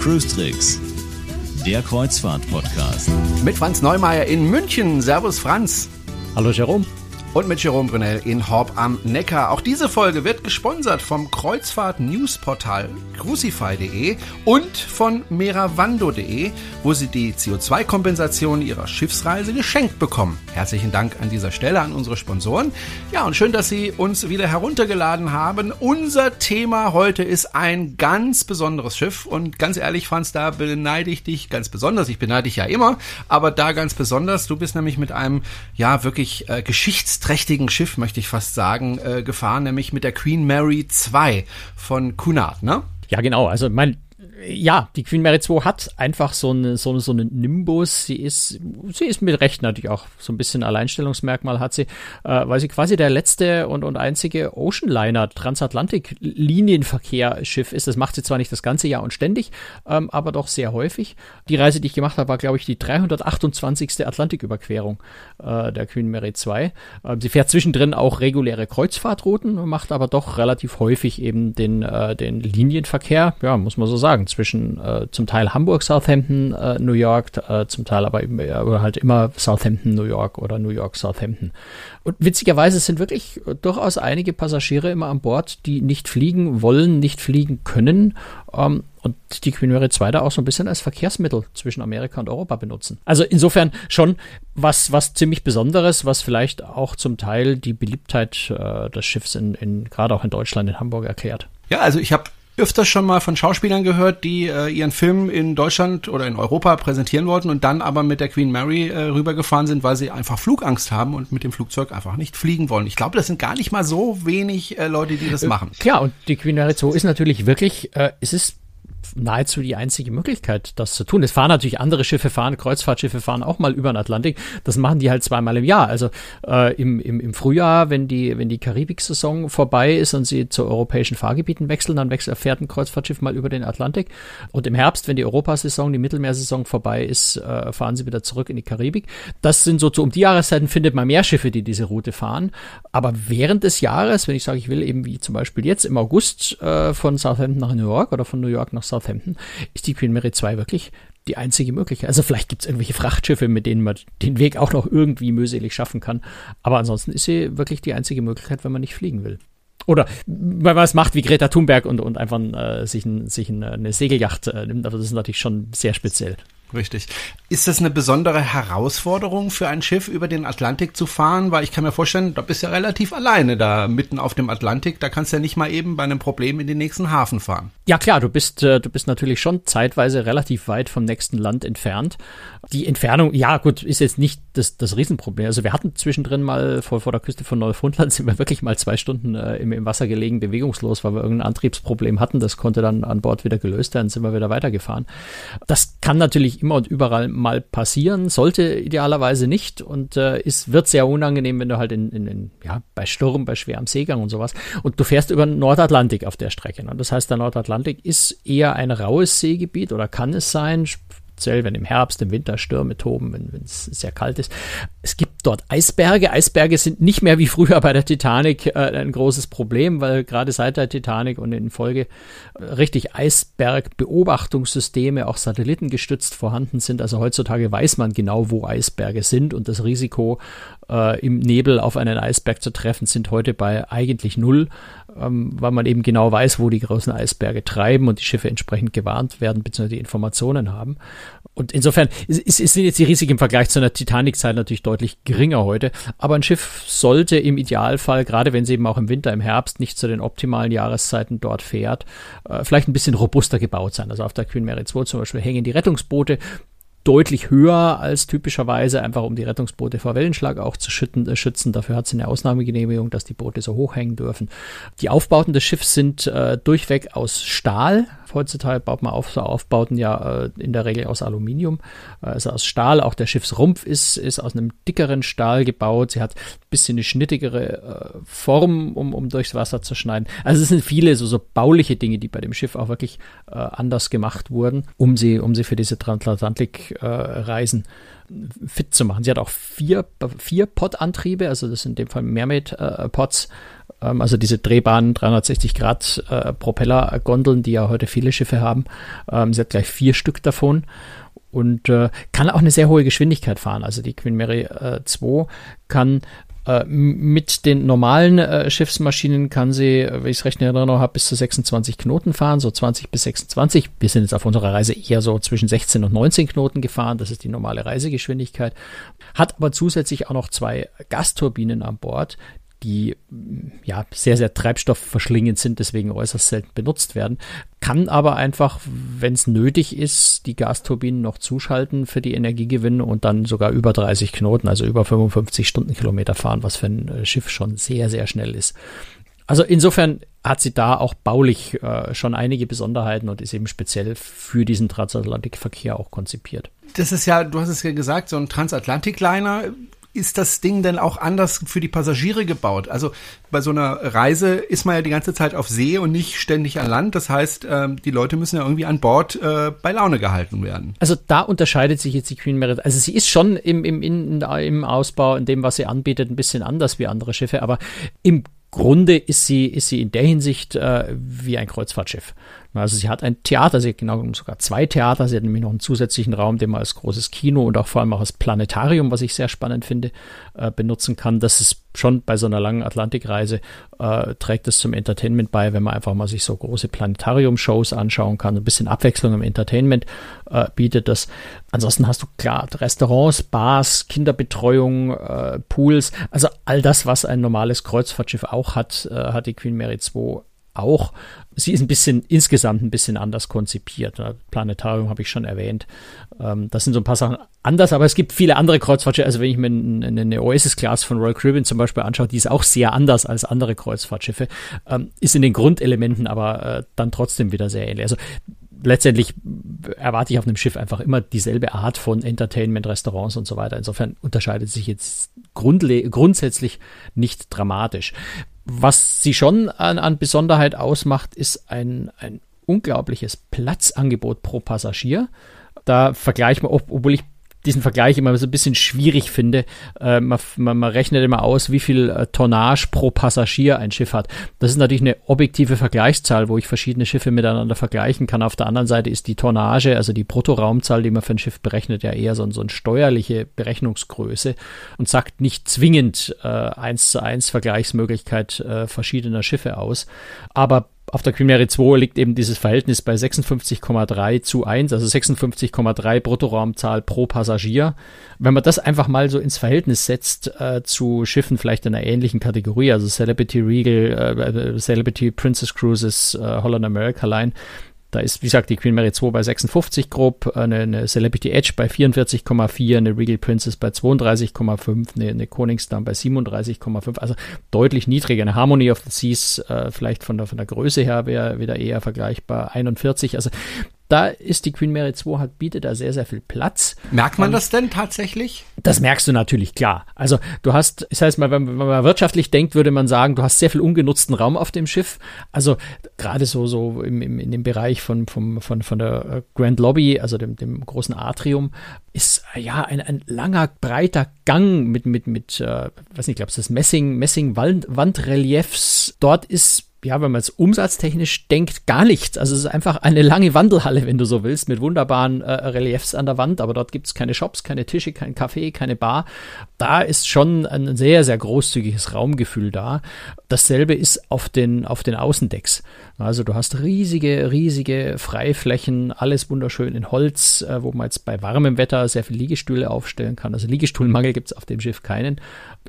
Cruise Tricks, der Kreuzfahrt-Podcast. Mit Franz Neumeier in München. Servus Franz. Hallo Jerome und mit Jerome Brunel in Horb am Neckar. Auch diese Folge wird gesponsert vom Kreuzfahrt-Newsportal crucify.de und von meravando.de, wo Sie die CO2-Kompensation Ihrer Schiffsreise geschenkt bekommen. Herzlichen Dank an dieser Stelle an unsere Sponsoren. Ja, und schön, dass Sie uns wieder heruntergeladen haben. Unser Thema heute ist ein ganz besonderes Schiff und ganz ehrlich, Franz, da beneide ich dich ganz besonders. Ich beneide dich ja immer, aber da ganz besonders. Du bist nämlich mit einem, ja, wirklich äh, Geschichts geschichtsträchtigen Schiff, möchte ich fast sagen, äh, gefahren, nämlich mit der Queen Mary 2 von Cunard, ne? Ja, genau. Also mein ja, die Queen Mary 2 hat einfach so eine, so so eine Nimbus. Sie ist, sie ist mit Recht natürlich auch so ein bisschen Alleinstellungsmerkmal hat sie, äh, weil sie quasi der letzte und, und einzige Oceanliner Transatlantik-Linienverkehr-Schiff ist. Das macht sie zwar nicht das ganze Jahr und ständig, ähm, aber doch sehr häufig. Die Reise, die ich gemacht habe, war, glaube ich, die 328. Atlantiküberquerung äh, der Queen Mary 2. Ähm, sie fährt zwischendrin auch reguläre Kreuzfahrtrouten, macht aber doch relativ häufig eben den, äh, den Linienverkehr, ja, muss man so sagen zwischen äh, zum Teil Hamburg, Southampton, äh, New York, äh, zum Teil aber, eben, aber halt immer Southampton, New York oder New York, Southampton. Und witzigerweise sind wirklich durchaus einige Passagiere immer an Bord, die nicht fliegen wollen, nicht fliegen können. Ähm, und die Queen Mary 2 da auch so ein bisschen als Verkehrsmittel zwischen Amerika und Europa benutzen. Also insofern schon was, was ziemlich Besonderes, was vielleicht auch zum Teil die Beliebtheit äh, des Schiffs in, in gerade auch in Deutschland, in Hamburg erklärt. Ja, also ich habe öfters schon mal von Schauspielern gehört, die äh, ihren Film in Deutschland oder in Europa präsentieren wollten und dann aber mit der Queen Mary äh, rübergefahren sind, weil sie einfach Flugangst haben und mit dem Flugzeug einfach nicht fliegen wollen. Ich glaube, das sind gar nicht mal so wenig äh, Leute, die das äh, machen. Klar, und die Queen Mary 2 ist natürlich wirklich, äh, es ist nahezu die einzige Möglichkeit, das zu tun. Es fahren natürlich andere Schiffe, fahren Kreuzfahrtschiffe fahren auch mal über den Atlantik. Das machen die halt zweimal im Jahr. Also äh, im, im, im Frühjahr, wenn die, wenn die Karibik-Saison vorbei ist und sie zu europäischen Fahrgebieten wechseln, dann wechselt, fährt ein Kreuzfahrtschiff mal über den Atlantik. Und im Herbst, wenn die Europasaison, die Mittelmeersaison vorbei ist, äh, fahren sie wieder zurück in die Karibik. Das sind so, so um die Jahreszeiten findet man mehr Schiffe, die diese Route fahren. Aber während des Jahres, wenn ich sage, ich will eben wie zum Beispiel jetzt im August äh, von Southampton nach New York oder von New York nach Southampton, ist die Queen Mary 2 wirklich die einzige Möglichkeit. Also vielleicht gibt es irgendwelche Frachtschiffe, mit denen man den Weg auch noch irgendwie mühselig schaffen kann. Aber ansonsten ist sie wirklich die einzige Möglichkeit, wenn man nicht fliegen will. Oder weil man es macht wie Greta Thunberg und, und einfach äh, sich, ein, sich ein, eine Segelyacht äh, nimmt. Aber das ist natürlich schon sehr speziell. Richtig. Ist das eine besondere Herausforderung für ein Schiff, über den Atlantik zu fahren? Weil ich kann mir vorstellen, da bist du ja relativ alleine da mitten auf dem Atlantik. Da kannst du ja nicht mal eben bei einem Problem in den nächsten Hafen fahren. Ja klar, du bist, äh, du bist natürlich schon zeitweise relativ weit vom nächsten Land entfernt. Die Entfernung, ja gut, ist jetzt nicht das, das Riesenproblem. Also wir hatten zwischendrin mal vor, vor der Küste von Neufundland sind wir wirklich mal zwei Stunden äh, im, im Wasser gelegen, bewegungslos, weil wir irgendein Antriebsproblem hatten. Das konnte dann an Bord wieder gelöst werden, sind wir wieder weitergefahren. Das kann natürlich immer und überall mal passieren, sollte idealerweise nicht und äh, ist, wird sehr unangenehm, wenn du halt in, in, in, ja, bei Sturm, bei schwerem Seegang und sowas und du fährst über den Nordatlantik auf der Strecke. Und das heißt, der Nordatlantik ist eher ein raues Seegebiet oder kann es sein, speziell wenn im Herbst, im Winter Stürme toben, wenn es sehr kalt ist. Es gibt dort Eisberge. Eisberge sind nicht mehr wie früher bei der Titanic äh, ein großes Problem, weil gerade seit der Titanic und in Folge äh, richtig Eisbergbeobachtungssysteme, auch satellitengestützt vorhanden sind. Also heutzutage weiß man genau, wo Eisberge sind und das Risiko, äh, im Nebel auf einen Eisberg zu treffen, sind heute bei eigentlich null, ähm, weil man eben genau weiß, wo die großen Eisberge treiben und die Schiffe entsprechend gewarnt werden, beziehungsweise die Informationen haben. Und insofern ist, ist, sind jetzt die Risiken im Vergleich zu einer Titanic-Zeit natürlich deutlich geringer heute. Aber ein Schiff sollte im Idealfall, gerade wenn es eben auch im Winter, im Herbst nicht zu den optimalen Jahreszeiten dort fährt, äh, vielleicht ein bisschen robuster gebaut sein. Also auf der Queen Mary 2 zum Beispiel hängen die Rettungsboote deutlich höher als typischerweise, einfach um die Rettungsboote vor Wellenschlag auch zu schütten, äh, schützen. Dafür hat sie eine Ausnahmegenehmigung, dass die Boote so hoch hängen dürfen. Die Aufbauten des Schiffs sind äh, durchweg aus Stahl heutzutage baut man auf, so Aufbauten ja äh, in der Regel aus Aluminium, also aus Stahl. Auch der Schiffsrumpf ist, ist aus einem dickeren Stahl gebaut. Sie hat ein bisschen eine schnittigere äh, Form, um, um durchs Wasser zu schneiden. Also es sind viele so, so bauliche Dinge, die bei dem Schiff auch wirklich äh, anders gemacht wurden, um sie, um sie für diese Transatlantik-Reisen fit zu machen. Sie hat auch vier, vier Pod-Antriebe, also das sind in dem Fall Mermaid-Pods, äh, also diese drehbaren 360 Grad äh, Propellergondeln, die ja heute viele Schiffe haben. Ähm, sie hat gleich vier Stück davon und äh, kann auch eine sehr hohe Geschwindigkeit fahren. Also die Queen Mary äh, 2 kann äh, mit den normalen äh, Schiffsmaschinen kann sie, wenn ich es recht in Erinnerung habe, bis zu 26 Knoten fahren, so 20 bis 26. Wir sind jetzt auf unserer Reise eher so zwischen 16 und 19 Knoten gefahren. Das ist die normale Reisegeschwindigkeit. Hat aber zusätzlich auch noch zwei Gasturbinen an Bord, die ja sehr, sehr treibstoffverschlingend sind, deswegen äußerst selten benutzt werden. Kann aber einfach, wenn es nötig ist, die Gasturbinen noch zuschalten für die Energiegewinne und dann sogar über 30 Knoten, also über 55 Stundenkilometer fahren, was für ein äh, Schiff schon sehr, sehr schnell ist. Also insofern hat sie da auch baulich äh, schon einige Besonderheiten und ist eben speziell für diesen Transatlantikverkehr auch konzipiert. Das ist ja, du hast es ja gesagt, so ein Transatlantikliner ist das Ding denn auch anders für die Passagiere gebaut? Also bei so einer Reise ist man ja die ganze Zeit auf See und nicht ständig an Land. Das heißt, ähm, die Leute müssen ja irgendwie an Bord äh, bei Laune gehalten werden. Also da unterscheidet sich jetzt die Queen Mary. Also sie ist schon im, im, im Ausbau, in dem, was sie anbietet, ein bisschen anders wie andere Schiffe, aber im Grunde ist sie, ist sie in der Hinsicht äh, wie ein Kreuzfahrtschiff. Also sie hat ein Theater, sie hat genau sogar zwei Theater, sie hat nämlich noch einen zusätzlichen Raum, den man als großes Kino und auch vor allem auch als Planetarium, was ich sehr spannend finde, äh, benutzen kann. Das ist schon bei so einer langen Atlantikreise, äh, trägt es zum Entertainment bei, wenn man einfach mal sich so große Planetarium-Shows anschauen kann. Ein bisschen Abwechslung im Entertainment äh, bietet das. Ansonsten hast du klar Restaurants, Bars, Kinderbetreuung, äh, Pools, also all das, was ein normales Kreuzfahrtschiff auch hat, äh, hat die Queen Mary 2 auch. Sie ist ein bisschen insgesamt ein bisschen anders konzipiert. Planetarium habe ich schon erwähnt. Ähm, das sind so ein paar Sachen anders, aber es gibt viele andere Kreuzfahrtschiffe. Also wenn ich mir eine Oasis-Class von Royal Caribbean zum Beispiel anschaue, die ist auch sehr anders als andere Kreuzfahrtschiffe. Ähm, ist in den Grundelementen aber äh, dann trotzdem wieder sehr ähnlich. Also letztendlich erwarte ich auf einem Schiff einfach immer dieselbe Art von Entertainment, Restaurants und so weiter. Insofern unterscheidet sich jetzt grundsätzlich nicht dramatisch. Was sie schon an, an Besonderheit ausmacht, ist ein, ein unglaubliches Platzangebot pro Passagier. Da vergleicht man, obwohl ich diesen Vergleich immer so ein bisschen schwierig finde. Äh, man, man, man, rechnet immer aus, wie viel äh, Tonnage pro Passagier ein Schiff hat. Das ist natürlich eine objektive Vergleichszahl, wo ich verschiedene Schiffe miteinander vergleichen kann. Auf der anderen Seite ist die Tonnage, also die Bruttoraumzahl, die man für ein Schiff berechnet, ja eher so, so eine steuerliche Berechnungsgröße und sagt nicht zwingend äh, eins zu eins Vergleichsmöglichkeit äh, verschiedener Schiffe aus. Aber auf der Queen 2 liegt eben dieses Verhältnis bei 56,3 zu 1, also 56,3 Bruttoraumzahl pro Passagier. Wenn man das einfach mal so ins Verhältnis setzt äh, zu Schiffen vielleicht in einer ähnlichen Kategorie, also Celebrity Regal, äh, Celebrity Princess Cruises, äh, Holland America Line, da ist, wie gesagt, die Queen Mary 2 bei 56 grob, eine, eine Celebrity Edge bei 44,4, eine Regal Princess bei 32,5, eine, eine Koningsdam bei 37,5, also deutlich niedriger. Eine Harmony of the Seas äh, vielleicht von der, von der Größe her wäre wieder eher vergleichbar 41. Also da ist die Queen Mary 2 hat, bietet da sehr, sehr viel Platz. Merkt man das denn tatsächlich? Das merkst du natürlich, klar. Also du hast, das heißt mal, wenn, wenn man wirtschaftlich denkt, würde man sagen, du hast sehr viel ungenutzten Raum auf dem Schiff. Also gerade so, so im, im, in dem Bereich von, vom, von, von der äh, Grand Lobby, also dem, dem großen Atrium, ist ja ein, ein langer, breiter Gang mit, mit, mit, äh, weiß nicht, ich glaube, es ist Messing, Messing Wandreliefs. Dort ist ja, wenn man es umsatztechnisch denkt, gar nichts. Also es ist einfach eine lange Wandelhalle, wenn du so willst, mit wunderbaren äh, Reliefs an der Wand, aber dort gibt es keine Shops, keine Tische, kein Café, keine Bar. Da ist schon ein sehr, sehr großzügiges Raumgefühl da. Dasselbe ist auf den, auf den Außendecks. Also du hast riesige, riesige Freiflächen, alles wunderschön in Holz, äh, wo man jetzt bei warmem Wetter sehr viele Liegestühle aufstellen kann. Also Liegestuhlmangel gibt es auf dem Schiff keinen.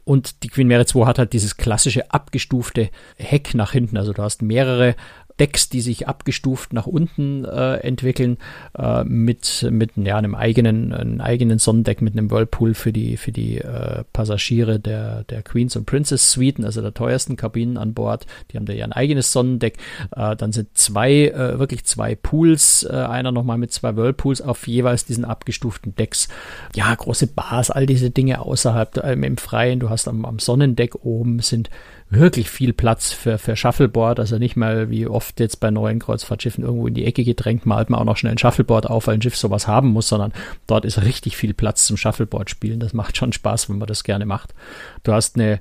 Und die Queen Mary 2 hat halt dieses klassische abgestufte Heck nach hinten. Also du hast mehrere Decks, die sich abgestuft nach unten äh, entwickeln, äh, mit, mit ja, einem eigenen, einem eigenen Sonnendeck, mit einem Whirlpool für die, für die äh, Passagiere der, der Queens und Princess Suiten, also der teuersten Kabinen an Bord. Die haben da ja ein eigenes Sonnendeck. Äh, dann sind zwei, äh, wirklich zwei Pools, äh, einer nochmal mit zwei Whirlpools auf jeweils diesen abgestuften Decks. Ja, große Bars, all diese Dinge außerhalb äh, im Freien. Du hast am, am Sonnendeck oben sind wirklich viel Platz für, für Shuffleboard, also nicht mal wie oft jetzt bei neuen Kreuzfahrtschiffen irgendwo in die Ecke gedrängt, malt man auch noch schnell ein Shuffleboard auf, weil ein Schiff sowas haben muss, sondern dort ist richtig viel Platz zum Shuffleboard spielen. Das macht schon Spaß, wenn man das gerne macht. Du hast eine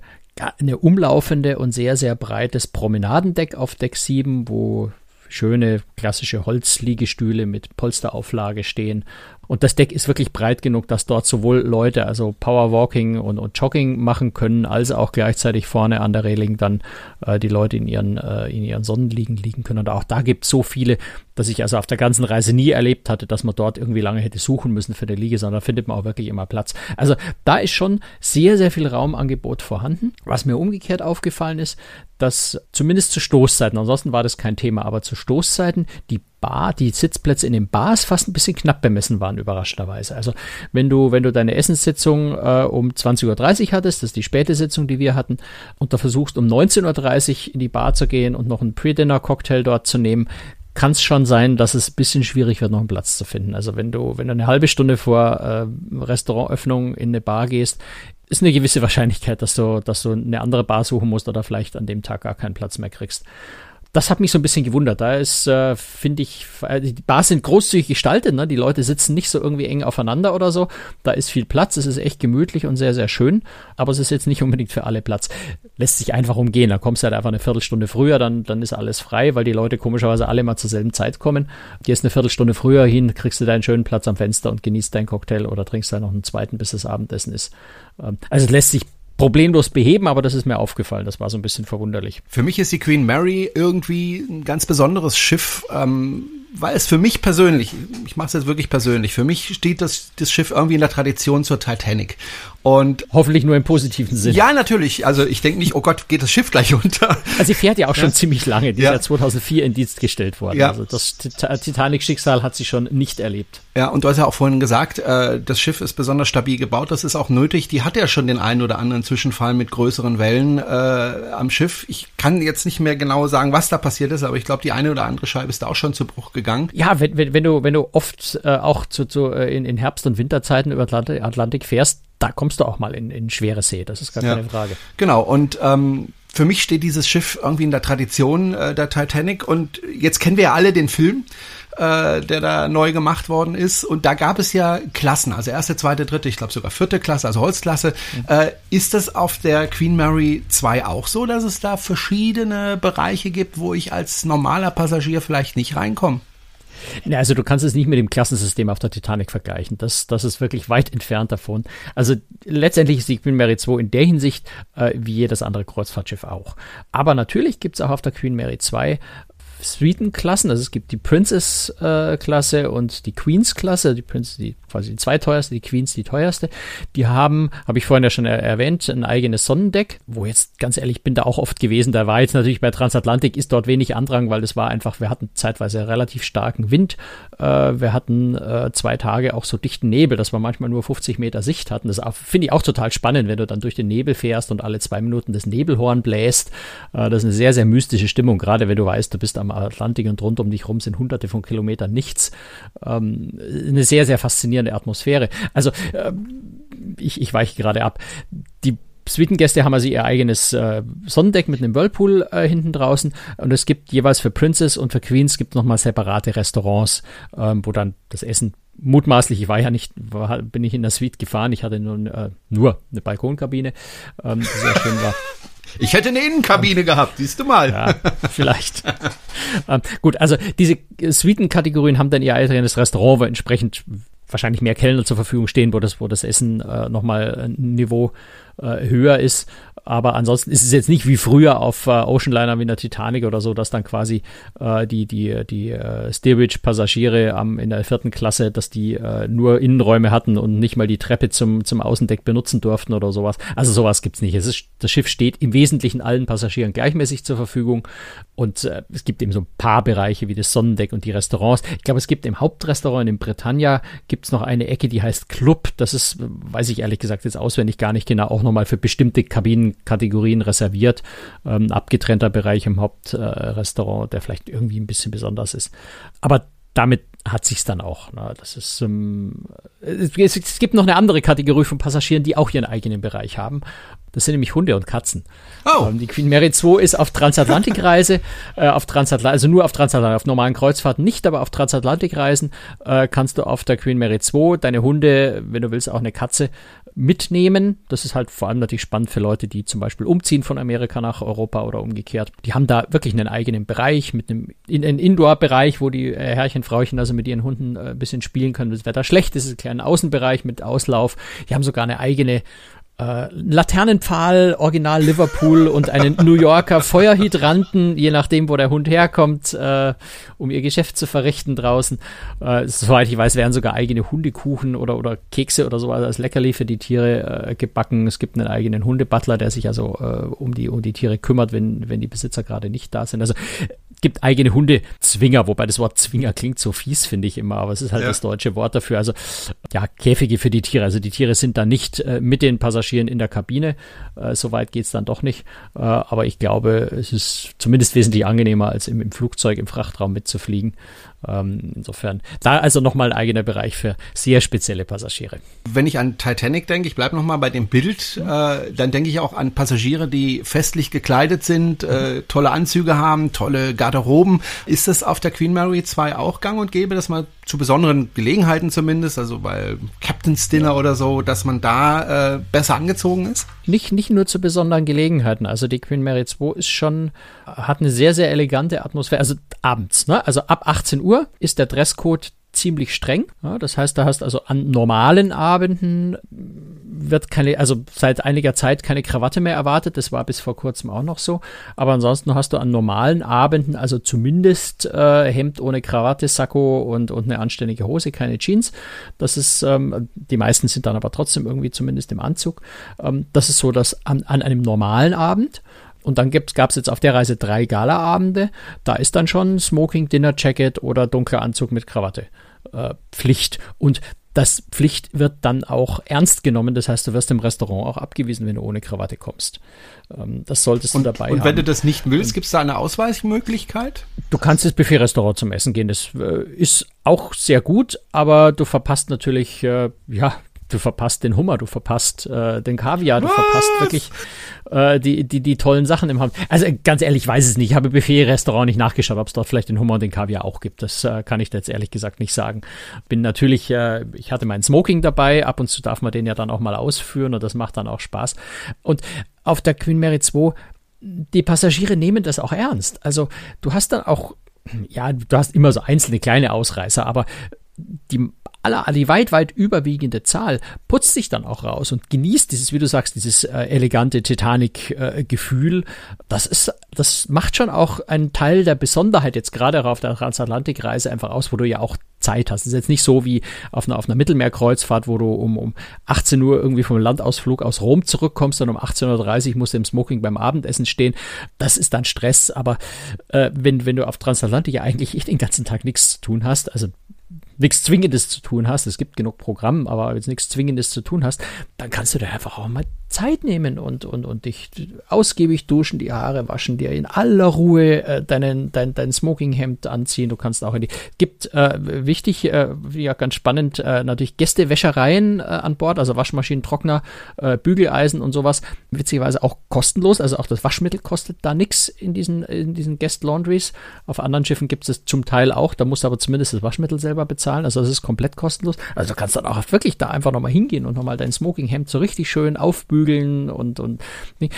eine umlaufende und sehr, sehr breites Promenadendeck auf Deck 7, wo schöne klassische Holzliegestühle mit Polsterauflage stehen und das Deck ist wirklich breit genug, dass dort sowohl Leute, also Powerwalking und, und Jogging machen können, als auch gleichzeitig vorne an der Reling dann äh, die Leute in ihren, äh, in ihren Sonnenliegen liegen können. Und auch da gibt es so viele, dass ich also auf der ganzen Reise nie erlebt hatte, dass man dort irgendwie lange hätte suchen müssen für die Liege, sondern da findet man auch wirklich immer Platz. Also da ist schon sehr, sehr viel Raumangebot vorhanden. Was mir umgekehrt aufgefallen ist, dass zumindest zu Stoßzeiten, ansonsten war das kein Thema, aber zu Stoßzeiten die Bar, die Sitzplätze in den Bars fast ein bisschen knapp bemessen waren, überraschenderweise. Also wenn du, wenn du deine Essenssitzung äh, um 20.30 Uhr hattest, das ist die späte Sitzung, die wir hatten, und da versuchst um 19.30 Uhr in die Bar zu gehen und noch einen Pre-Dinner-Cocktail dort zu nehmen, kann es schon sein, dass es ein bisschen schwierig wird, noch einen Platz zu finden. Also wenn du, wenn du eine halbe Stunde vor äh, Restaurantöffnung in eine Bar gehst, ist eine gewisse Wahrscheinlichkeit, dass du, dass du eine andere Bar suchen musst oder vielleicht an dem Tag gar keinen Platz mehr kriegst das hat mich so ein bisschen gewundert. Da ist, äh, finde ich, äh, die Bars sind großzügig gestaltet, ne? Die Leute sitzen nicht so irgendwie eng aufeinander oder so. Da ist viel Platz, es ist echt gemütlich und sehr, sehr schön, aber es ist jetzt nicht unbedingt für alle Platz. Lässt sich einfach umgehen. Da kommst du halt einfach eine Viertelstunde früher, dann, dann ist alles frei, weil die Leute komischerweise alle mal zur selben Zeit kommen. Gehst eine Viertelstunde früher hin, kriegst du deinen schönen Platz am Fenster und genießt deinen Cocktail oder trinkst dann noch einen zweiten, bis das Abendessen ist. Ähm, also es lässt sich problemlos beheben, aber das ist mir aufgefallen. Das war so ein bisschen verwunderlich. Für mich ist die Queen Mary irgendwie ein ganz besonderes Schiff. Ähm weil es für mich persönlich, ich mache es jetzt wirklich persönlich, für mich steht das, das Schiff irgendwie in der Tradition zur Titanic. Und hoffentlich nur im positiven Sinn. Ja, natürlich. Also ich denke nicht, oh Gott, geht das Schiff gleich unter. Also sie fährt ja auch schon ja. ziemlich lange. Die ja. ist ja 2004 in Dienst gestellt worden. Ja. Also das Titanic-Schicksal hat sie schon nicht erlebt. Ja, und du hast ja auch vorhin gesagt, äh, das Schiff ist besonders stabil gebaut. Das ist auch nötig. Die hat ja schon den einen oder anderen Zwischenfall mit größeren Wellen äh, am Schiff. Ich kann jetzt nicht mehr genau sagen, was da passiert ist, aber ich glaube, die eine oder andere Scheibe ist da auch schon zu Bruch gegangen. Ja, wenn, wenn, wenn du wenn du oft äh, auch zu, zu äh, in, in Herbst- und Winterzeiten über Atlantik, Atlantik fährst, da kommst du auch mal in, in schwere See, das ist gar ja. keine Frage. Genau, und ähm, für mich steht dieses Schiff irgendwie in der Tradition äh, der Titanic und jetzt kennen wir ja alle den Film, äh, der da neu gemacht worden ist und da gab es ja Klassen, also erste, zweite, dritte, ich glaube sogar vierte Klasse, also Holzklasse. Mhm. Äh, ist das auf der Queen Mary 2 auch so, dass es da verschiedene Bereiche gibt, wo ich als normaler Passagier vielleicht nicht reinkomme? Ja, also du kannst es nicht mit dem Klassensystem auf der Titanic vergleichen. Das, das ist wirklich weit entfernt davon. Also letztendlich ist die Queen Mary 2 in der Hinsicht äh, wie jedes andere Kreuzfahrtschiff auch. Aber natürlich gibt es auch auf der Queen Mary 2 Suitenklassen. Also es gibt die Princess-Klasse äh, und die Queens-Klasse. Die Princess, die quasi die zweiteuerste, die Queens die teuerste. Die haben, habe ich vorhin ja schon er erwähnt, ein eigenes Sonnendeck, wo jetzt ganz ehrlich bin da auch oft gewesen. Da war jetzt natürlich bei Transatlantik ist dort wenig Andrang, weil es war einfach, wir hatten zeitweise relativ starken Wind. Äh, wir hatten äh, zwei Tage auch so dichten Nebel, dass wir manchmal nur 50 Meter Sicht hatten. Das finde ich auch total spannend, wenn du dann durch den Nebel fährst und alle zwei Minuten das Nebelhorn bläst. Äh, das ist eine sehr, sehr mystische Stimmung, gerade wenn du weißt, du bist am Atlantik und rund um dich rum sind hunderte von Kilometern nichts. Ähm, eine sehr, sehr faszinierende Atmosphäre. Also äh, ich, ich weiche gerade ab. Die Suitengäste haben also ihr eigenes äh, Sonnendeck mit einem Whirlpool äh, hinten draußen und es gibt jeweils für Princess und für Queens gibt nochmal separate Restaurants, ähm, wo dann das Essen mutmaßlich, ich war ja nicht, war, bin ich in der Suite gefahren, ich hatte nur, äh, nur eine Balkonkabine, ähm, die sehr schön war. Ich hätte eine Innenkabine gehabt, siehst du mal. Ja, vielleicht. ähm, gut, also diese Suiten-Kategorien haben dann ihr eigenes Restaurant, wo entsprechend wahrscheinlich mehr Kellner zur Verfügung stehen, wo das, wo das Essen äh, nochmal ein Niveau äh, höher ist. Aber ansonsten ist es jetzt nicht wie früher auf äh, Oceanliner wie der Titanic oder so, dass dann quasi äh, die, die, die äh, Steerage-Passagiere in der vierten Klasse, dass die äh, nur Innenräume hatten und nicht mal die Treppe zum, zum Außendeck benutzen durften oder sowas. Also sowas nicht. Es ist, das Schiff steht im Wesentlichen allen Passagieren gleichmäßig zur Verfügung und äh, es gibt eben so ein paar Bereiche wie das Sonnendeck und die Restaurants. Ich glaube, es gibt im Hauptrestaurant in Britannia gibt's noch eine Ecke, die heißt Club. Das ist, weiß ich ehrlich gesagt jetzt auswendig gar nicht genau, auch nochmal für bestimmte Kabinenkategorien reserviert. Ähm, abgetrennter Bereich im Hauptrestaurant, äh, der vielleicht irgendwie ein bisschen besonders ist. Aber damit hat sich's dann auch. Ne? Das ist, ähm, es, es, gibt noch eine andere Kategorie von Passagieren, die auch ihren eigenen Bereich haben. Das sind nämlich Hunde und Katzen. Oh. Ähm, die Queen Mary 2 ist auf Transatlantikreise, äh, auf Transatlantik, also nur auf Transatlantik, auf normalen Kreuzfahrten nicht, aber auf Transatlantikreisen äh, kannst du auf der Queen Mary 2 deine Hunde, wenn du willst, auch eine Katze mitnehmen. Das ist halt vor allem natürlich spannend für Leute, die zum Beispiel umziehen von Amerika nach Europa oder umgekehrt. Die haben da wirklich einen eigenen Bereich mit einem, in, einen Indoor-Bereich, wo die äh, Herrchen, Frauchen also mit ihren Hunden äh, ein bisschen spielen können, das Wetter schlecht ist ein kleiner Außenbereich mit Auslauf. Die haben sogar eine eigene äh, Laternenpfahl, Original Liverpool und einen New Yorker Feuerhydranten, je nachdem, wo der Hund herkommt, äh, um ihr Geschäft zu verrichten draußen. Äh, soweit ich weiß, werden sogar eigene Hundekuchen oder, oder Kekse oder so als Leckerli für die Tiere äh, gebacken. Es gibt einen eigenen Hundebutler, der sich also äh, um, die, um die Tiere kümmert, wenn, wenn die Besitzer gerade nicht da sind. Also gibt eigene Hundezwinger, wobei das Wort Zwinger klingt so fies, finde ich immer, aber es ist halt ja. das deutsche Wort dafür. Also ja, Käfige für die Tiere. Also die Tiere sind da nicht äh, mit den Passagieren in der Kabine. Äh, Soweit geht's dann doch nicht. Äh, aber ich glaube, es ist zumindest wesentlich angenehmer, als im, im Flugzeug, im Frachtraum mitzufliegen. Ähm, insofern, da also nochmal ein eigener Bereich für sehr spezielle Passagiere. Wenn ich an Titanic denke, ich bleibe nochmal bei dem Bild, äh, dann denke ich auch an Passagiere, die festlich gekleidet sind, äh, tolle Anzüge haben, tolle Garderoben. Ist das auf der Queen Mary 2 auch gang und gäbe, dass man zu besonderen Gelegenheiten zumindest, also bei Captain's Dinner oder so, dass man da äh, besser angezogen ist? Nicht, nicht nur zu besonderen Gelegenheiten. Also die Queen Mary 2 ist schon, hat eine sehr, sehr elegante Atmosphäre. Also abends, ne? Also ab 18 Uhr ist der Dresscode ziemlich streng. Ja, das heißt, da hast also an normalen Abenden wird keine, also seit einiger Zeit keine Krawatte mehr erwartet. Das war bis vor kurzem auch noch so. Aber ansonsten hast du an normalen Abenden also zumindest äh, Hemd ohne Krawatte, Sakko und, und eine anständige Hose, keine Jeans. Das ist, ähm, die meisten sind dann aber trotzdem irgendwie zumindest im Anzug. Ähm, das ist so, dass an, an einem normalen Abend und dann gab es jetzt auf der Reise drei Galaabende. Da ist dann schon Smoking, Dinner Jacket oder dunkler Anzug mit Krawatte äh, Pflicht. Und das Pflicht wird dann auch ernst genommen. Das heißt, du wirst im Restaurant auch abgewiesen, wenn du ohne Krawatte kommst. Ähm, das solltest und, du dabei haben. Und wenn du das nicht willst, gibt es da eine Ausweichmöglichkeit? Du kannst ins Buffet-Restaurant zum Essen gehen. Das äh, ist auch sehr gut, aber du verpasst natürlich, äh, ja, du verpasst den Hummer, du verpasst äh, den Kaviar, du Was? verpasst wirklich äh, die, die, die tollen Sachen im Haus. Also ganz ehrlich, ich weiß es nicht. Ich habe Buffet-Restaurant nicht nachgeschaut, ob es dort vielleicht den Hummer und den Kaviar auch gibt. Das äh, kann ich jetzt ehrlich gesagt nicht sagen. Bin natürlich, äh, ich hatte meinen Smoking dabei, ab und zu darf man den ja dann auch mal ausführen und das macht dann auch Spaß. Und auf der Queen Mary 2, die Passagiere nehmen das auch ernst. Also du hast dann auch ja, du hast immer so einzelne kleine Ausreißer, aber die aller, die weit, weit überwiegende Zahl putzt sich dann auch raus und genießt dieses, wie du sagst, dieses äh, elegante Titanic-Gefühl. Äh, das ist, das macht schon auch einen Teil der Besonderheit jetzt gerade auf der Transatlantikreise einfach aus, wo du ja auch Zeit hast. Es ist jetzt nicht so wie auf einer, auf einer Mittelmeerkreuzfahrt, wo du um, um 18 Uhr irgendwie vom Landausflug aus Rom zurückkommst und um 18.30 Uhr musst du im Smoking beim Abendessen stehen. Das ist dann Stress, aber äh, wenn, wenn du auf Transatlantik ja eigentlich den ganzen Tag nichts zu tun hast, also nichts Zwingendes zu tun hast, es gibt genug Programm, aber wenn du nichts Zwingendes zu tun hast, dann kannst du da einfach auch mal Zeit nehmen und, und, und dich ausgiebig duschen, die Haare waschen, dir in aller Ruhe äh, deinen, dein, dein Smokinghemd anziehen. Du kannst auch in die, gibt äh, wichtig, äh, ja ganz spannend, äh, natürlich Gästewäschereien äh, an Bord, also Waschmaschinen, Trockner, äh, Bügeleisen und sowas. Witzigerweise auch kostenlos, also auch das Waschmittel kostet da nichts in diesen, in diesen Guest Laundries. Auf anderen Schiffen gibt es zum Teil auch, da musst du aber zumindest das Waschmittel selber bezahlen, also das ist komplett kostenlos. Also du kannst dann auch wirklich da einfach nochmal hingehen und nochmal dein Smokinghemd so richtig schön aufbügeln bügeln und, und,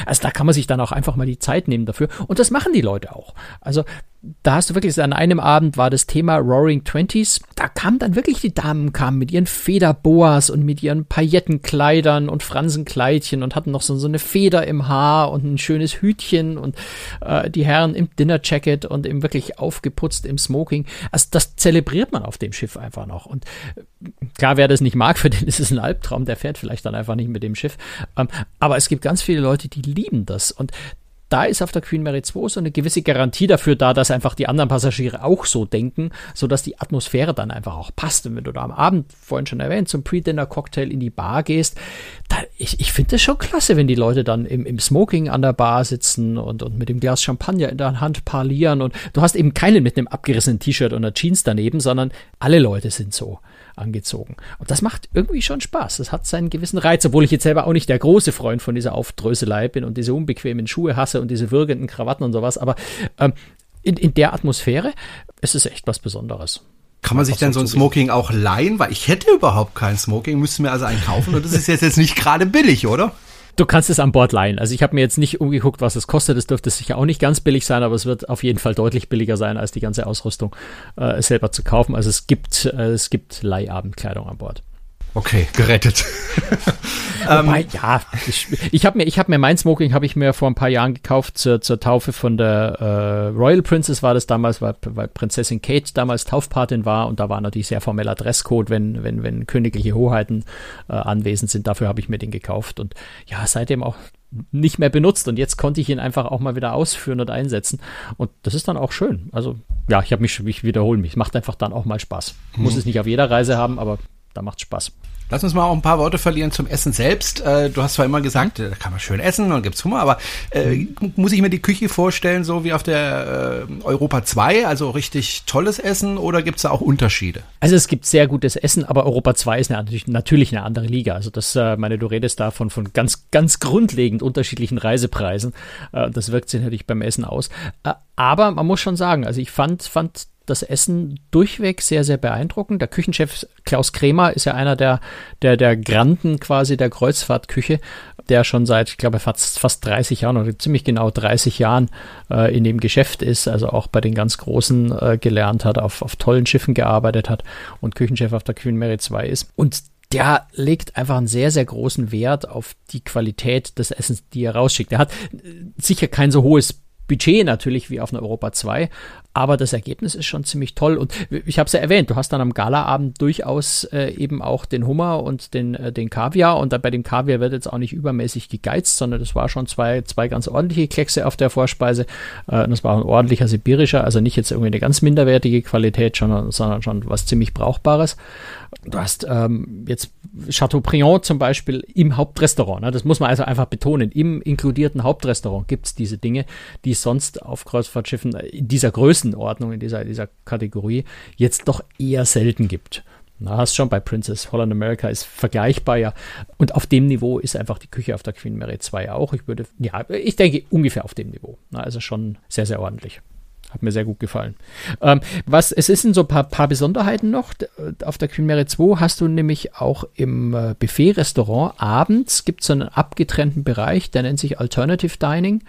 also da kann man sich dann auch einfach mal die Zeit nehmen dafür. Und das machen die Leute auch. Also da hast du wirklich, an einem Abend war das Thema Roaring Twenties. Da kamen dann wirklich die Damen, kamen mit ihren Federboas und mit ihren Paillettenkleidern und Fransenkleidchen und hatten noch so, so eine Feder im Haar und ein schönes Hütchen und äh, die Herren im Dinnerjacket und im wirklich aufgeputzt im Smoking. Also das zelebriert man auf dem Schiff einfach noch. Und äh, klar, wer das nicht mag, für den ist es ein Albtraum, der fährt vielleicht dann einfach nicht mit dem Schiff. Ähm, aber es gibt ganz viele Leute, die lieben das. Und da ist auf der Queen Mary 2 so eine gewisse Garantie dafür da, dass einfach die anderen Passagiere auch so denken, sodass die Atmosphäre dann einfach auch passt. Und wenn du da am Abend, vorhin schon erwähnt, zum Pre-Dinner-Cocktail in die Bar gehst, da, ich, ich finde das schon klasse, wenn die Leute dann im, im Smoking an der Bar sitzen und, und mit dem Glas Champagner in der Hand parlieren und du hast eben keinen mit einem abgerissenen T-Shirt und einer Jeans daneben, sondern alle Leute sind so angezogen. Und das macht irgendwie schon Spaß. Das hat seinen gewissen Reiz, obwohl ich jetzt selber auch nicht der große Freund von dieser Aufdröselei bin und diese unbequemen Schuhe hasse und diese würgenden Krawatten und sowas. Aber ähm, in, in der Atmosphäre ist es echt was Besonderes. Kann man sich denn so ein Smoking auch leihen? Weil ich hätte überhaupt kein Smoking, müsste mir also einen kaufen und das ist jetzt, jetzt nicht gerade billig, oder? Du kannst es an Bord leihen. Also ich habe mir jetzt nicht umgeguckt, was es kostet. Es dürfte sicher auch nicht ganz billig sein, aber es wird auf jeden Fall deutlich billiger sein, als die ganze Ausrüstung äh, selber zu kaufen. Also es gibt, äh, es gibt Leihabendkleidung an Bord. Okay, gerettet. Wobei, ähm, ja, ich, ich habe mir, ich habe mir mein Smoking habe ich mir vor ein paar Jahren gekauft zur, zur Taufe von der äh, Royal Princess war das damals, weil, weil Prinzessin Kate damals Taufpatin war und da war natürlich sehr formeller Dresscode, wenn wenn wenn königliche Hoheiten äh, anwesend sind. Dafür habe ich mir den gekauft und ja seitdem auch nicht mehr benutzt und jetzt konnte ich ihn einfach auch mal wieder ausführen und einsetzen und das ist dann auch schön. Also ja, ich habe mich, ich wiederhole mich, macht einfach dann auch mal Spaß. Muss mhm. es nicht auf jeder Reise haben, aber da macht Spaß. Lass uns mal auch ein paar Worte verlieren zum Essen selbst. Äh, du hast zwar immer gesagt, mhm. da kann man schön essen und gibt's Hunger, aber äh, muss ich mir die Küche vorstellen, so wie auf der äh, Europa 2, also richtig tolles Essen oder gibt's da auch Unterschiede? Also es gibt sehr gutes Essen, aber Europa 2 ist natürlich, natürlich eine andere Liga. Also das, äh, meine, du redest davon von ganz, ganz grundlegend unterschiedlichen Reisepreisen. Äh, das wirkt sich natürlich beim Essen aus. Äh, aber man muss schon sagen, also ich fand, fand das Essen durchweg sehr, sehr beeindruckend. Der Küchenchef Klaus Kremer ist ja einer der, der, der Granden quasi der Kreuzfahrtküche, der schon seit, ich glaube, fast, fast 30 Jahren oder ziemlich genau 30 Jahren äh, in dem Geschäft ist, also auch bei den ganz Großen äh, gelernt hat, auf, auf tollen Schiffen gearbeitet hat und Küchenchef auf der Queen Mary 2 ist. Und der legt einfach einen sehr, sehr großen Wert auf die Qualität des Essens, die er rausschickt. Er hat äh, sicher kein so hohes Budget natürlich wie auf einer Europa 2, aber das Ergebnis ist schon ziemlich toll. Und ich habe es ja erwähnt, du hast dann am Galaabend durchaus äh, eben auch den Hummer und den, äh, den Kaviar. Und bei dem Kaviar wird jetzt auch nicht übermäßig gegeizt, sondern das war schon zwei, zwei ganz ordentliche Kleckse auf der Vorspeise. Äh, das war ein ordentlicher sibirischer, also nicht jetzt irgendwie eine ganz minderwertige Qualität, sondern, sondern schon was ziemlich Brauchbares. Du hast ähm, jetzt Chateaubriand zum Beispiel im Hauptrestaurant. Ne? Das muss man also einfach betonen. Im inkludierten Hauptrestaurant gibt's diese Dinge, die es sonst auf Kreuzfahrtschiffen in dieser Größe Größenordnung in dieser, dieser Kategorie jetzt doch eher selten gibt. Na, hast schon bei Princess Holland America ist vergleichbar, ja. Und auf dem Niveau ist einfach die Küche auf der Queen Mary 2 auch. Ich würde, ja, ich denke ungefähr auf dem Niveau. Na, also schon sehr, sehr ordentlich. Hat mir sehr gut gefallen. Ähm, was, es in so ein paar, paar Besonderheiten noch. Auf der Queen Mary 2 hast du nämlich auch im äh, Buffet-Restaurant abends gibt es so einen abgetrennten Bereich, der nennt sich Alternative Dining.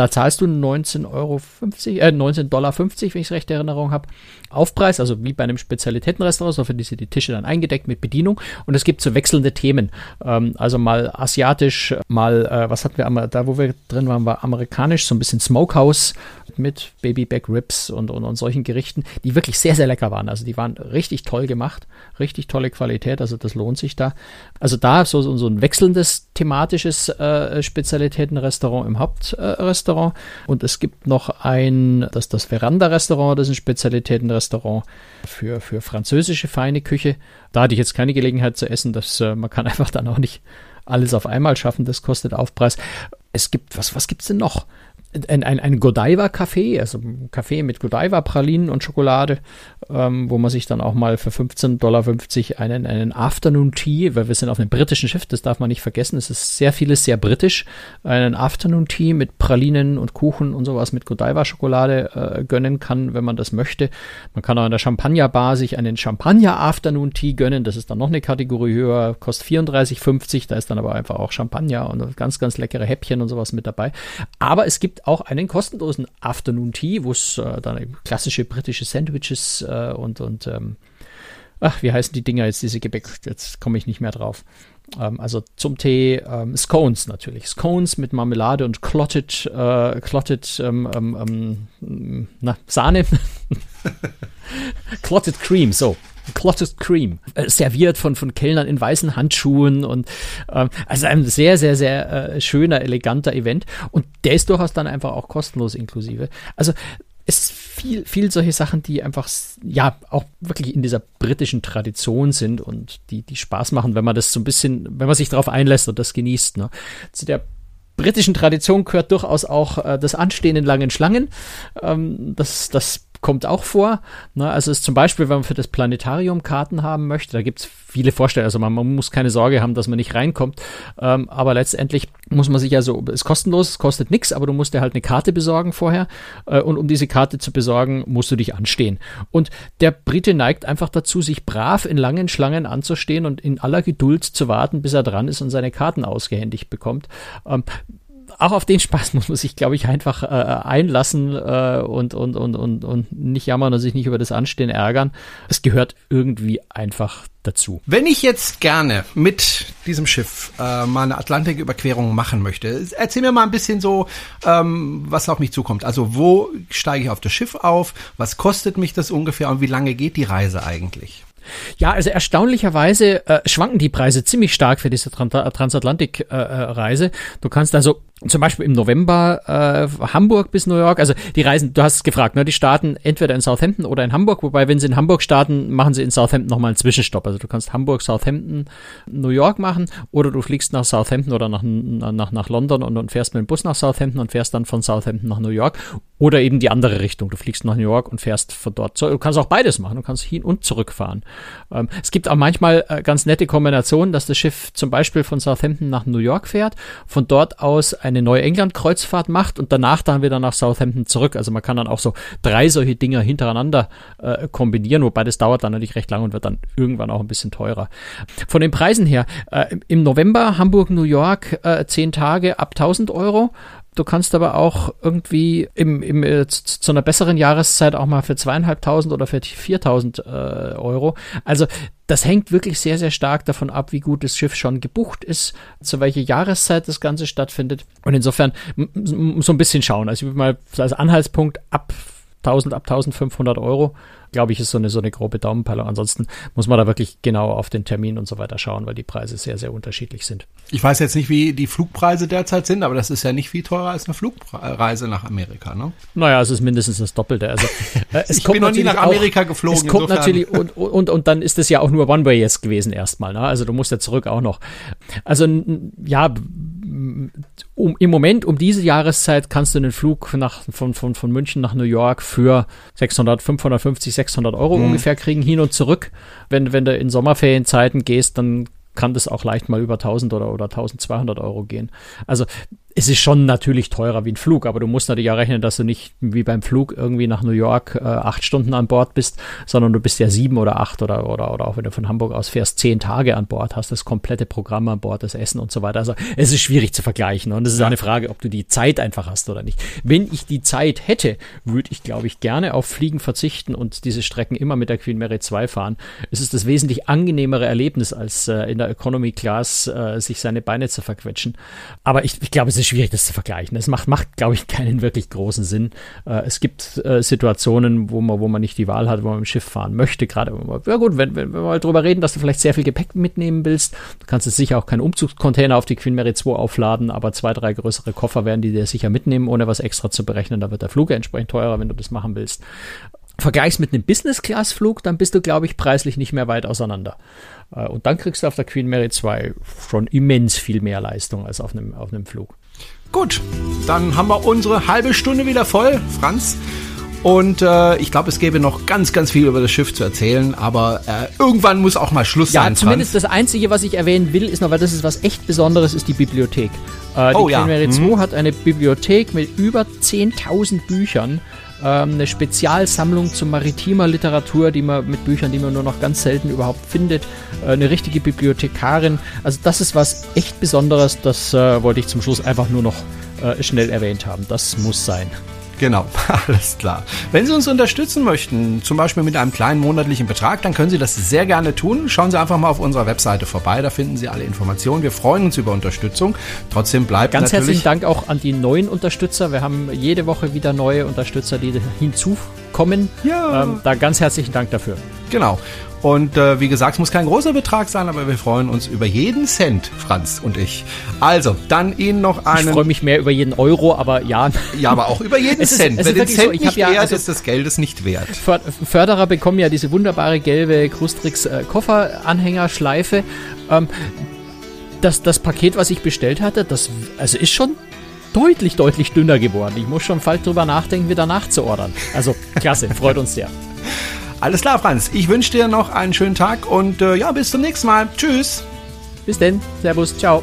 Da zahlst du 19,50 Euro, äh, 19,50 Dollar, wenn ich es recht in Erinnerung habe. Aufpreis, also wie bei einem Spezialitätenrestaurant, so für sind die Tische dann eingedeckt mit Bedienung. Und es gibt so wechselnde Themen. Ähm, also mal asiatisch, mal, äh, was hatten wir, da wo wir drin waren, war amerikanisch, so ein bisschen Smokehouse mit Baby Back Ribs und, und, und solchen Gerichten, die wirklich sehr, sehr lecker waren. Also die waren richtig toll gemacht, richtig tolle Qualität, also das lohnt sich da. Also da so, so ein wechselndes thematisches äh, Spezialitätenrestaurant im Hauptrestaurant. Äh, und es gibt noch ein, das, das Veranda-Restaurant, das ist ein Spezialitätenrestaurant für, für französische feine Küche. Da hatte ich jetzt keine Gelegenheit zu essen, das, äh, man kann einfach dann auch nicht alles auf einmal schaffen, das kostet Aufpreis. Es gibt, was, was gibt's denn noch? Ein, ein, ein Godiva-Café, also ein Café mit Godiva-Pralinen und Schokolade, ähm, wo man sich dann auch mal für 15,50 Dollar einen, einen Afternoon Tea, weil wir sind auf einem britischen Schiff, das darf man nicht vergessen, es ist sehr vieles sehr britisch, einen Afternoon Tea mit Pralinen und Kuchen und sowas mit Godiva-Schokolade äh, gönnen kann, wenn man das möchte. Man kann auch in der Champagner-Bar sich einen Champagner-Afternoon Tea gönnen, das ist dann noch eine Kategorie höher, kostet 34,50, da ist dann aber einfach auch Champagner und ganz, ganz leckere Häppchen und sowas mit dabei. Aber es gibt auch einen kostenlosen Afternoon Tea, wo es äh, dann klassische britische Sandwiches äh, und, und ähm, ach, wie heißen die Dinger jetzt, diese Gebäck? Jetzt komme ich nicht mehr drauf. Ähm, also zum Tee ähm, Scones natürlich. Scones mit Marmelade und Clotted, äh, Clotted ähm, ähm, ähm na, Sahne. Clotted Cream, so. Clotted Cream, äh, serviert von, von Kellnern in weißen Handschuhen und ähm, also ein sehr, sehr, sehr äh, schöner, eleganter Event und der ist durchaus dann einfach auch kostenlos inklusive. Also es viel, viel solche Sachen, die einfach, ja, auch wirklich in dieser britischen Tradition sind und die, die Spaß machen, wenn man das so ein bisschen, wenn man sich darauf einlässt und das genießt. Ne? Zu der britischen Tradition gehört durchaus auch äh, das Anstehen in langen Schlangen. Ähm, das, das kommt auch vor. Ne? Also ist zum Beispiel, wenn man für das Planetarium Karten haben möchte, da gibt es viele Vorstellungen. Also man, man, muss keine Sorge haben, dass man nicht reinkommt. Ähm, aber letztendlich muss man sich also, ist kostenlos, es kostet nichts, aber du musst dir halt eine Karte besorgen vorher. Äh, und um diese Karte zu besorgen, musst du dich anstehen. Und der Brite neigt einfach dazu, sich brav in langen Schlangen anzustehen und in aller Geduld zu warten, bis er dran ist und seine Karten ausgehändigt bekommt. Ähm, auch auf den Spaß muss man sich, glaube ich, einfach äh, einlassen äh, und, und, und, und, und nicht jammern und sich nicht über das Anstehen ärgern. Es gehört irgendwie einfach dazu. Wenn ich jetzt gerne mit diesem Schiff äh, mal eine Atlantiküberquerung machen möchte, erzähl mir mal ein bisschen so, ähm, was auf mich zukommt. Also wo steige ich auf das Schiff auf? Was kostet mich das ungefähr und wie lange geht die Reise eigentlich? Ja, also erstaunlicherweise äh, schwanken die Preise ziemlich stark für diese Transatlantik-Reise. Äh, äh du kannst also zum Beispiel im November äh, Hamburg bis New York. Also die Reisen, du hast es gefragt, ne? Die starten entweder in Southampton oder in Hamburg. Wobei, wenn sie in Hamburg starten, machen sie in Southampton nochmal einen Zwischenstopp. Also du kannst Hamburg, Southampton, New York machen oder du fliegst nach Southampton oder nach, nach, nach London und, und fährst mit dem Bus nach Southampton und fährst dann von Southampton nach New York. Oder eben die andere Richtung. Du fliegst nach New York und fährst von dort. Du kannst auch beides machen. Du kannst hin und zurück fahren. Ähm, es gibt auch manchmal äh, ganz nette Kombinationen, dass das Schiff zum Beispiel von Southampton nach New York fährt, von dort aus eine Neuengland-Kreuzfahrt macht und danach dann wieder nach Southampton zurück. Also man kann dann auch so drei solche Dinger hintereinander äh, kombinieren, wobei das dauert dann natürlich recht lang und wird dann irgendwann auch ein bisschen teurer. Von den Preisen her, äh, im November Hamburg, New York, äh, zehn Tage ab 1000 Euro Du kannst aber auch irgendwie im, im, äh, zu, zu einer besseren Jahreszeit auch mal für zweieinhalbtausend oder für viertausend äh, Euro. Also das hängt wirklich sehr, sehr stark davon ab, wie gut das Schiff schon gebucht ist, zu welcher Jahreszeit das Ganze stattfindet. Und insofern so ein bisschen schauen. Also ich würde mal als Anhaltspunkt ab 1000, ab 1500 Euro glaube ich, ist so eine, so eine grobe Daumenpeilung. Ansonsten muss man da wirklich genau auf den Termin und so weiter schauen, weil die Preise sehr, sehr unterschiedlich sind. Ich weiß jetzt nicht, wie die Flugpreise derzeit sind, aber das ist ja nicht viel teurer als eine Flugreise nach Amerika, ne? Naja, es ist mindestens das Doppelte. Also, äh, es ich kommt bin noch nie nach Amerika auch, geflogen. Es kommt natürlich, und, und, und dann ist es ja auch nur One-Way jetzt gewesen erstmal, ne? Also du musst ja zurück auch noch. Also, ja, um, im Moment um diese Jahreszeit kannst du einen Flug nach, von, von, von München nach New York für 600, 550, 600 Euro mhm. ungefähr kriegen, hin und zurück. Wenn, wenn du in Sommerferienzeiten gehst, dann kann das auch leicht mal über 1000 oder, oder 1200 Euro gehen. Also es ist schon natürlich teurer wie ein Flug, aber du musst natürlich auch rechnen, dass du nicht wie beim Flug irgendwie nach New York äh, acht Stunden an Bord bist, sondern du bist ja sieben oder acht oder, oder, oder auch wenn du von Hamburg aus fährst, zehn Tage an Bord, hast das komplette Programm an Bord, das Essen und so weiter. Also es ist schwierig zu vergleichen und es ist auch eine Frage, ob du die Zeit einfach hast oder nicht. Wenn ich die Zeit hätte, würde ich, glaube ich, gerne auf Fliegen verzichten und diese Strecken immer mit der Queen Mary 2 fahren. Es ist das wesentlich angenehmere Erlebnis, als äh, in der Economy Class äh, sich seine Beine zu verquetschen. Aber ich, ich glaube, es ist schwierig, das zu vergleichen. Es macht, macht glaube ich, keinen wirklich großen Sinn. Äh, es gibt äh, Situationen, wo man, wo man nicht die Wahl hat, wo man im Schiff fahren möchte. Gerade, ja gut, wenn, wenn, wir mal drüber reden, dass du vielleicht sehr viel Gepäck mitnehmen willst, du kannst jetzt sicher auch keinen Umzugscontainer auf die Queen Mary 2 aufladen, aber zwei, drei größere Koffer werden die dir sicher mitnehmen, ohne was extra zu berechnen. Da wird der Flug entsprechend teurer, wenn du das machen willst. Vergleichst mit einem Business-Class-Flug, dann bist du, glaube ich, preislich nicht mehr weit auseinander. Äh, und dann kriegst du auf der Queen Mary 2 schon immens viel mehr Leistung als auf einem, auf einem Flug. Gut, dann haben wir unsere halbe Stunde wieder voll, Franz. Und äh, ich glaube, es gäbe noch ganz, ganz viel über das Schiff zu erzählen, aber äh, irgendwann muss auch mal Schluss ja, sein. Ja, zumindest Franz. das Einzige, was ich erwähnen will, ist noch, weil das ist was echt Besonderes, ist die Bibliothek. Äh, die oh, ja. 2 mhm. hat eine Bibliothek mit über 10.000 Büchern ähm, eine Spezialsammlung zu maritimer Literatur, die man mit Büchern, die man nur noch ganz selten überhaupt findet, äh, eine richtige Bibliothekarin. Also das ist was echt Besonderes, das äh, wollte ich zum Schluss einfach nur noch äh, schnell erwähnt haben. Das muss sein. Genau, alles klar. Wenn Sie uns unterstützen möchten, zum Beispiel mit einem kleinen monatlichen Betrag, dann können Sie das sehr gerne tun. Schauen Sie einfach mal auf unserer Webseite vorbei, da finden Sie alle Informationen. Wir freuen uns über Unterstützung. Trotzdem bleibt Ganz herzlichen Dank auch an die neuen Unterstützer. Wir haben jede Woche wieder neue Unterstützer, die hinzukommen. Ja. Ähm, da ganz herzlichen Dank dafür. Genau. Und äh, wie gesagt, es muss kein großer Betrag sein, aber wir freuen uns über jeden Cent, Franz und ich. Also, dann Ihnen noch einen. Ich freue mich mehr über jeden Euro, aber ja. Ja, aber auch über jeden Es Cent. ist den wirklich Cent so, ich nicht ja, wert also- ist, des Geldes nicht wert. För- Förderer bekommen ja diese wunderbare gelbe Krustrix äh, Kofferanhängerschleife. Ähm, das, das Paket, was ich bestellt hatte, das also ist schon deutlich, deutlich dünner geworden. Ich muss schon bald drüber nachdenken, wieder nachzuordern. Also klasse, freut uns sehr. Alles klar, Franz. Ich wünsche dir noch einen schönen Tag und äh, ja, bis zum nächsten Mal. Tschüss. Bis denn, Servus, ciao.